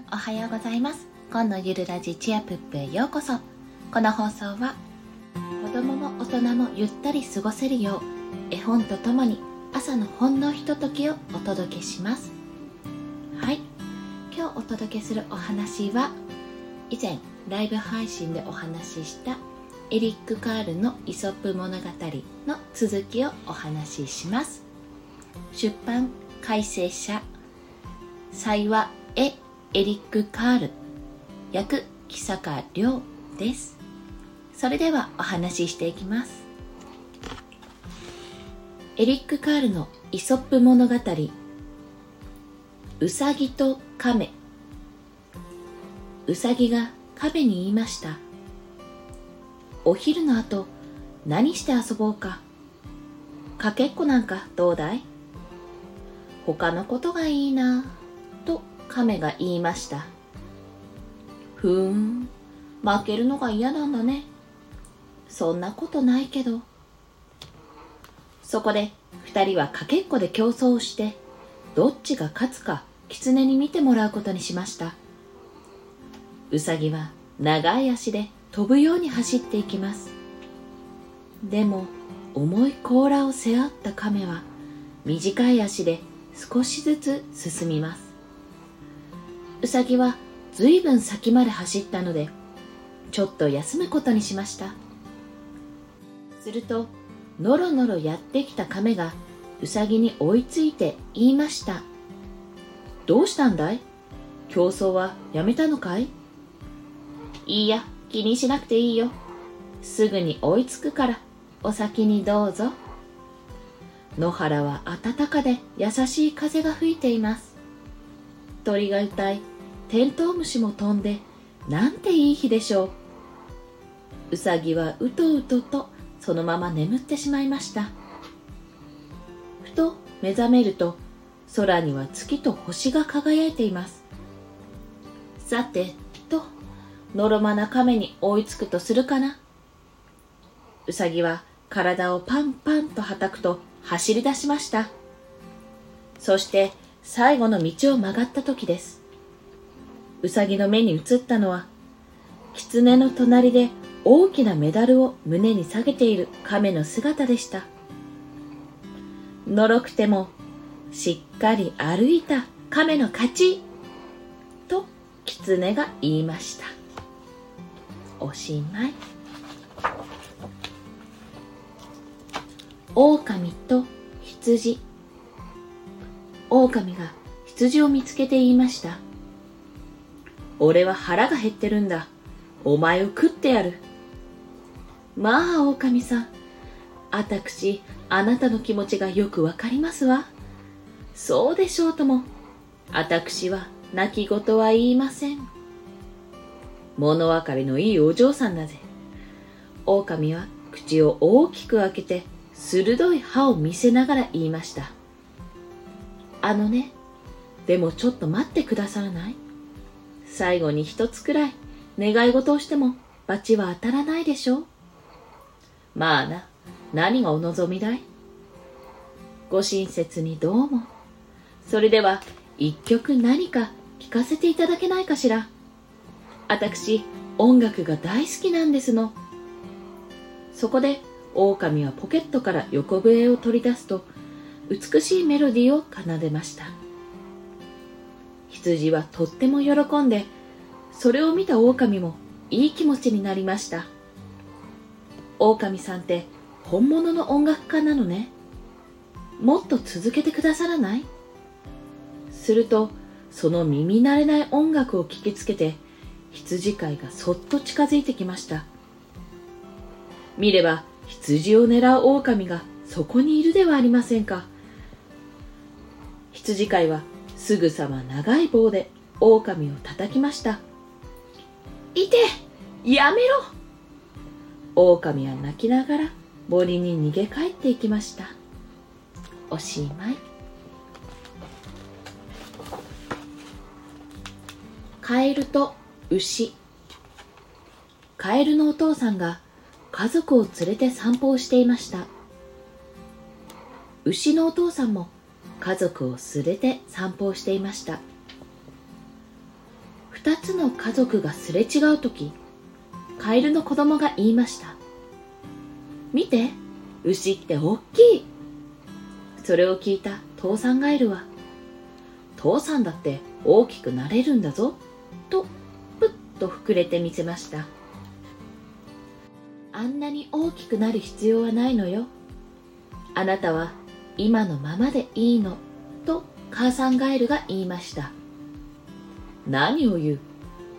んおはようございます。今のゆるラジチアプップへようこそ。この放送は子供も大人もゆったり過ごせるよう絵本とともに朝のほんのひとときをお届けします。はい。今日お届けするお話は以前ライブ配信でお話ししたエリック・カールのイソップ物語の続きをお話しします。出版改正者幸えエリック・カール。役木坂亮です。それではお話ししていきます。エリック・カールのイソップ物語。うさぎと亀。うさぎが亀に言いました。お昼の後何して遊ぼうか。かけっこなんかどうだい？他のことがいいな。亀が言いました。ふーん。負けるのが嫌なんだね。そんなことないけど。そこで二人はかけっこで競争をしてどっちが勝つか狐に見てもらうことにしました。うさぎは長い足で飛ぶように走っていきます。でも重い甲羅を背負った亀は短い足で少しずつ進みますうさぎはずいぶん先まで走ったのでちょっと休むことにしました。するとのろのろやってきた亀がうさぎに追いついて言いました。どうしたんだい？競争はやめたのかい？いいや気にしなくていいよ。すぐに追いつくからお先にどうぞ。野原は暖かで優しい風が吹いています。鳥が歌い。テントウムシも飛んでなんていい日でしょう。うさぎはうとうととそのまま眠ってしまいました。ふと目覚めると空には月と星が輝いています。さてとのろまな亀に追いつくとするかな。うさぎは体をパンパンとはたくと走り出しました。そして最後の道を曲がった時です。うさぎの目に映ったのは狐の隣で大きなメダルを胸に下げている亀の姿でした。のろくてもしっかり歩いた亀の勝ちと狐が言いました。おしまい。狼と羊。狼が羊を見つけて言いました。俺は腹が減ってるんだ。お前を食ってやる。まあ狼さん。あたくしあなたの気持ちがよくわかりますわ。そうでしょうとも。あたくしは泣き言は言いません。物分かりのいいお嬢さんだぜ。狼は口を大きく開けて鋭い歯を見せながら言いました。あのねでもちょっと待ってくださらない？最後に一つくらい願い事をしても罰は当たらないでしょう。まあな何がお望みだい？ご親切にどうも。それでは一曲何か聴かせていただけないかしら。私音楽が大好きなんですの。そこで狼はポケットから横笛を取り出すと美しいメロディーを奏でました。羊はとっても喜んでそれを見た狼もいい気持ちになりました。狼さんって本物の音楽家なのね。もっと続けてくださらない？するとその耳慣れない音楽を聞きつけて羊飼いがそっと近づいてきました。見れば羊を狙う狼がそこにいるではありませんか。羊飼いはすぐさま長い棒で狼を叩きました。いてやめろ。狼は泣きながら森に逃げ帰っていきました。おしまい。カエルと牛。カエルのお父さんが家族を連れて散歩をしていました。牛のお父さんも家族を連れて散歩をしていました。二つの家族がすれ違う時カエルの子供が言いました。見て牛って大きい。それを聞いた父さんガエルは父さんだって大きくなれるんだぞ。とぷっと膨れてみせました。あんなに大きくなる必要はないのよ。あなたは今のままでいいの。と母さんガエルが言いました。何を言う？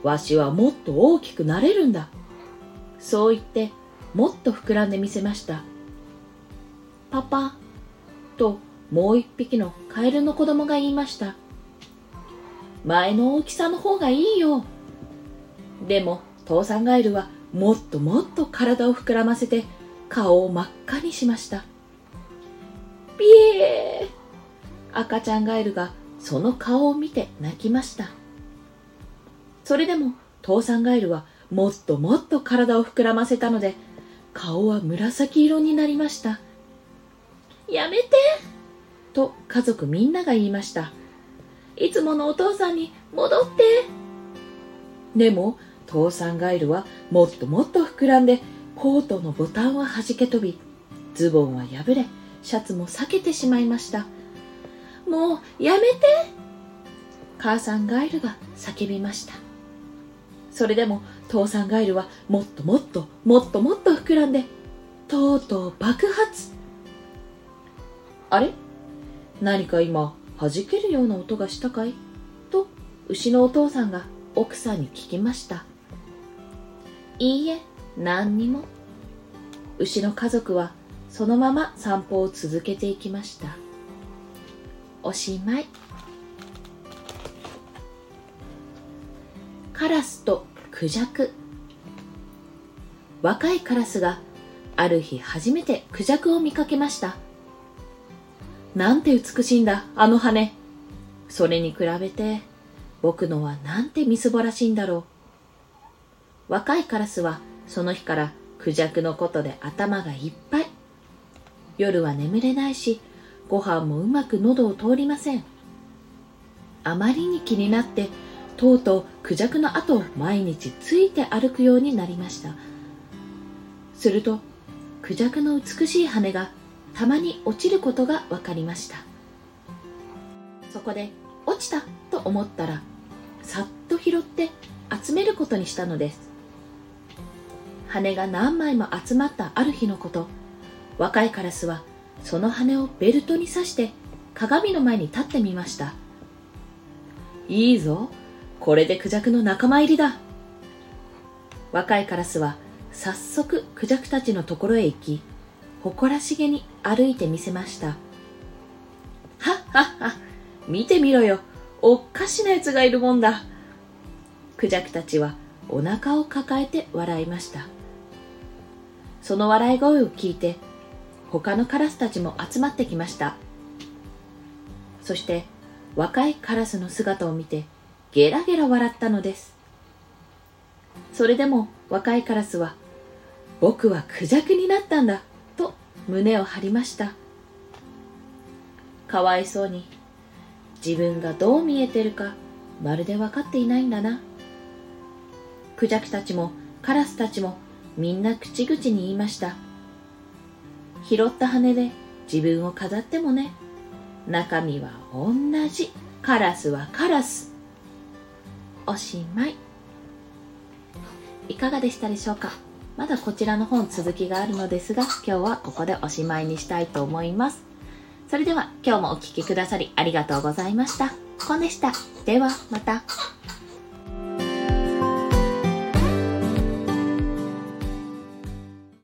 わしはもっと大きくなれるんだ。そう言ってもっと膨らんでみせました。パパ。ともう一匹のカエルの子供が言いました。前の大きさの方がいいよ。でも父さんガエルはもっともっと体を膨らませて顔を真っ赤にしました。ピエー。赤ちゃんガエルがその顔を見て泣きました。それでも父さんガエルはもっともっと体を膨らませたので顔は紫色になりました。やめて！と家族みんなが言いました。いつものお父さんに戻って！でも父さんガエルはもっともっと膨らんでコートのボタンは弾け飛びズボンは破れシャツも裂けてしまいました。もうやめて。母さんガエルが叫びました。それでも父さんガエルはもっともっともっともっと膨らんでとうとう爆発。あれ？何か今弾けるような音がしたかい？と牛のお父さんが奥さんに聞きました。いいえ何にも。牛の家族はそのまま散歩を続けていきました。おしまい。カラスとクジャク。若いカラスがある日初めてクジャクを見かけました。なんて美しいんだあの羽。それに比べて僕のはなんてみすぼらしいんだろう。若いカラスはその日からクジャクのことで頭がいっぱい。夜は眠れないしご飯もうまく喉を通りません。あまりに気になってとうとうクジャクの後を毎日ついて歩くようになりました。するとクジャクの美しい羽がたまに落ちることが分かりました。そこで落ちたと思ったらさっと拾って集めることにしたのです。羽が何枚も集まったある日のこと。若いカラスはその羽をベルトに刺して鏡の前に立ってみました。いいぞこれでクジャクの仲間入りだ。若いカラスは早速クジャクたちのところへ行き誇らしげに歩いてみせました。はっはっは見てみろよおっかしなやつがいるもんだ。クジャクたちはお腹を抱えて笑いました。その笑い声を聞いて他のカラスたちも集まってきました。そして若いカラスの姿を見てゲラゲラ笑ったのです。それでも若いカラスは僕はクジャクになったんだと胸を張りました。かわいそうに自分がどう見えてるかまるで分かっていないんだな。クジャクたちもカラスたちもみんな口々に言いました。拾った羽で自分を飾ってもね。中身は同じ。カラスはカラス。おしまい。いかがでしたでしょうか？まだこちらの本続きがあるのですが今日はここでおしまいにしたいと思います。それでは今日もお聴きくださりありがとうございました。コンでした。ではまた。